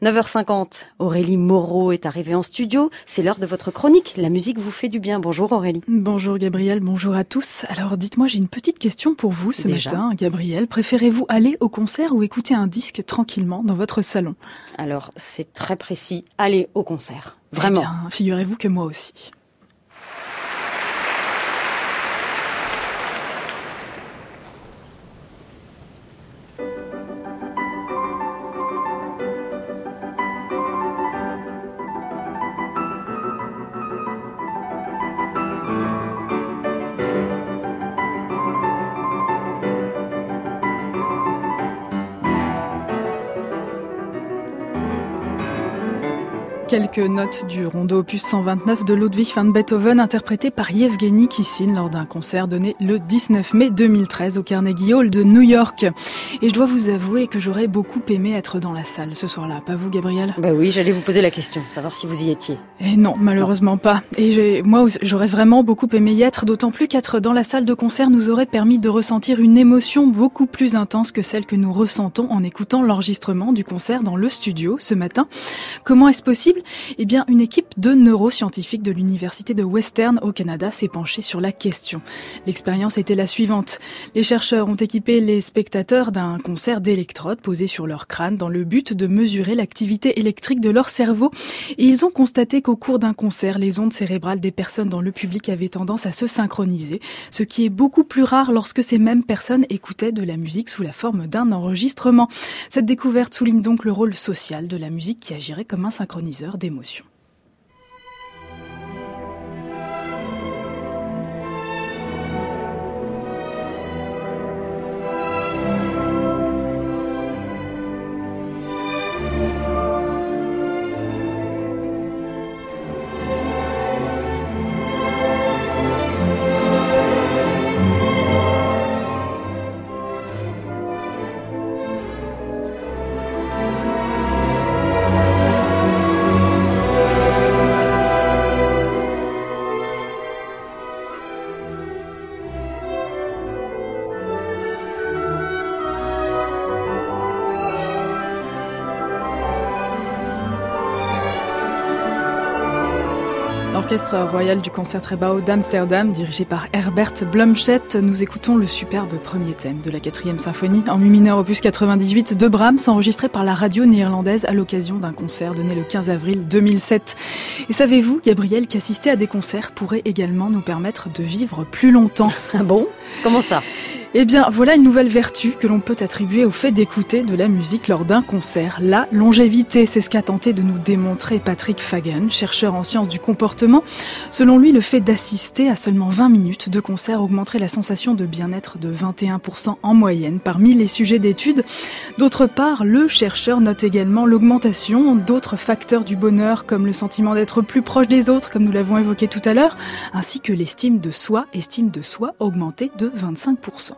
9h50, Aurélie Moreau est arrivée en studio. C'est l'heure de votre chronique. La musique vous fait du bien. Bonjour Aurélie. Bonjour Gabriel, bonjour à tous. Alors dites-moi, j'ai une petite question pour vous ce matin. Gabriel, préférez-vous aller au concert ou écouter un disque tranquillement dans votre salon? Alors c'est très précis. Aller au concert. Vraiment. Eh figurez-vous que moi aussi. Quelques notes du rondo opus 129 de Ludwig van Beethoven interprété par Yevgeny Kissin lors d'un concert donné le 19 mai 2013 au Carnegie Hall de New York. Et je dois vous avouer que j'aurais beaucoup aimé être dans la salle ce soir-là. Pas vous, Gabriel? Bah oui, j'allais vous poser la question, savoir si vous y étiez. Et non, malheureusement pas. Et moi, j'aurais vraiment beaucoup aimé y être, d'autant plus qu'être dans la salle de concert nous aurait permis de ressentir une émotion beaucoup plus intense que celle que nous ressentons en écoutant l'enregistrement du concert dans le studio ce matin. Comment est-ce possible eh bien, une équipe de neuroscientifiques de l'université de Western au Canada s'est penchée sur la question. L'expérience était la suivante. Les chercheurs ont équipé les spectateurs d'un concert d'électrodes posés sur leur crâne dans le but de mesurer l'activité électrique de leur cerveau. Et ils ont constaté qu'au cours d'un concert, les ondes cérébrales des personnes dans le public avaient tendance à se synchroniser, ce qui est beaucoup plus rare lorsque ces mêmes personnes écoutaient de la musique sous la forme d'un enregistrement. Cette découverte souligne donc le rôle social de la musique qui agirait comme un synchroniseur d'émotions. L'Orchestre royal du Concertgebouw d'Amsterdam, dirigé par Herbert Blumschett, nous écoutons le superbe premier thème de la quatrième symphonie. En mi mineur opus 98 de Brahms, enregistré par la radio néerlandaise à l'occasion d'un concert donné le 15 avril 2007. Et savez-vous, Gabriel, qu'assister à des concerts pourrait également nous permettre de vivre plus longtemps? Ah bon? Comment ça? Eh bien, voilà une nouvelle vertu que l'on peut attribuer au fait d'écouter de la musique lors d'un concert. La longévité, c'est ce qu'a tenté de nous démontrer Patrick Fagan, chercheur en sciences du comportement. Selon lui, le fait d'assister à seulement 20 minutes de concert augmenterait la sensation de bien-être de 21% en moyenne parmi les sujets d'études. D'autre part, le chercheur note également l'augmentation d'autres facteurs du bonheur comme le sentiment d'être plus proche des autres, comme nous l'avons évoqué tout à l'heure, ainsi que l'estime de soi, estime de soi augmentée de 25%.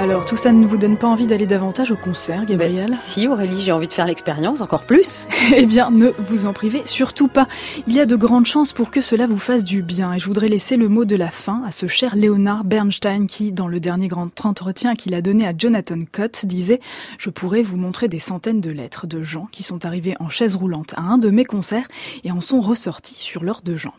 Alors, tout ça ne vous donne pas envie d'aller davantage au concert, Gabriel ben, Si, Aurélie, j'ai envie de faire l'expérience encore plus. eh bien, ne vous en privez surtout pas. Il y a de grandes chances pour que cela vous fasse du bien. Et je voudrais laisser le mot de la fin à ce cher Léonard Bernstein qui, dans le dernier grand entretien qu'il a donné à Jonathan Cott, disait « Je pourrais vous montrer des centaines de lettres de gens qui sont arrivés en chaise roulante à un de mes concerts et en sont ressortis sur leurs deux jambes. »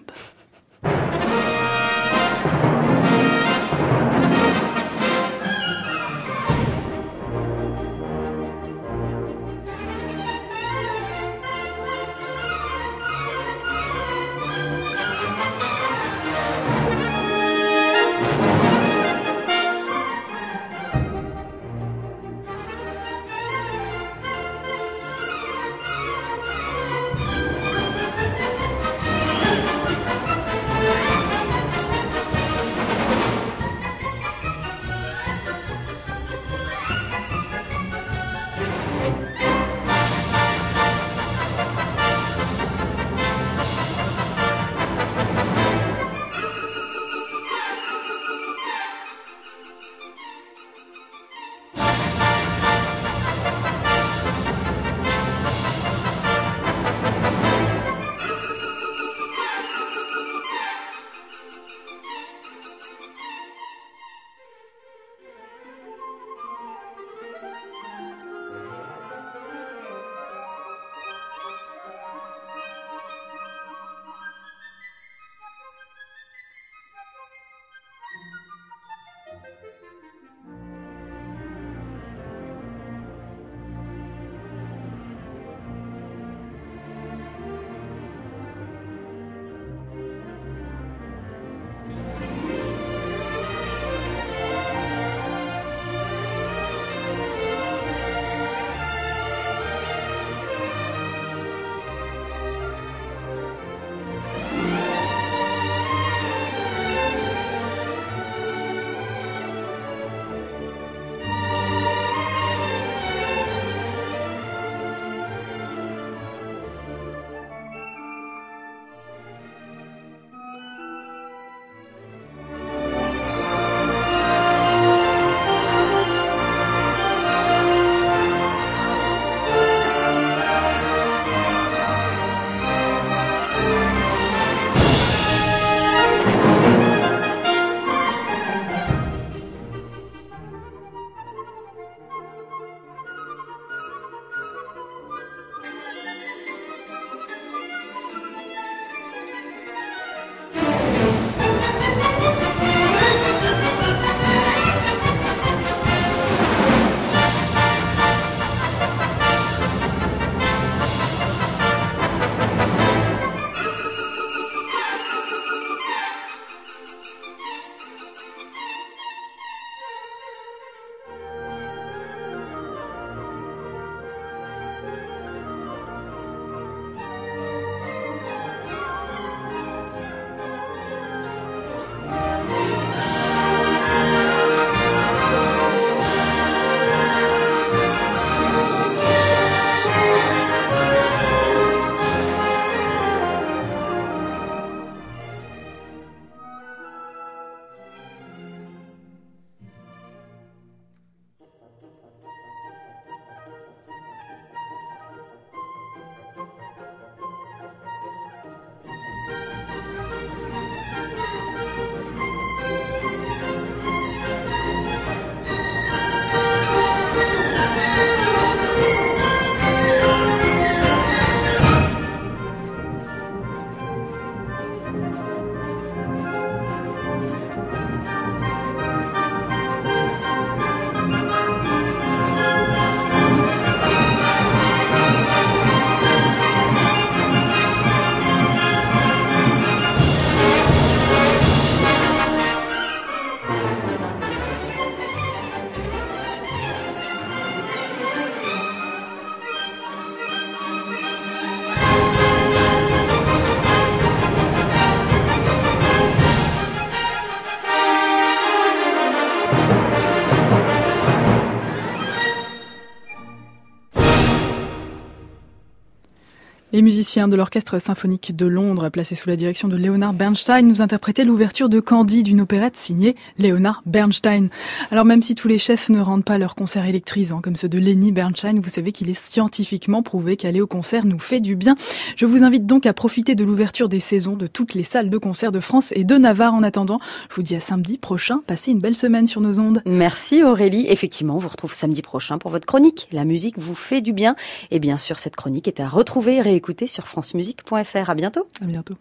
Les musiciens de l'Orchestre symphonique de Londres, placé sous la direction de Leonard Bernstein, nous interprétaient l'ouverture de Candide, d'une opérette signée Leonard Bernstein. Alors même si tous les chefs ne rendent pas leurs concerts électrisants comme ceux de Lenny Bernstein, vous savez qu'il est scientifiquement prouvé qu'aller au concert nous fait du bien. Je vous invite donc à profiter de l'ouverture des saisons de toutes les salles de concert de France et de Navarre. En attendant, je vous dis à samedi prochain. Passez une belle semaine sur nos ondes. Merci Aurélie. Effectivement, on vous retrouve samedi prochain pour votre chronique. La musique vous fait du bien. Et bien sûr, cette chronique est à retrouver et réécouter sur francemusique.fr. À bientôt. À bientôt.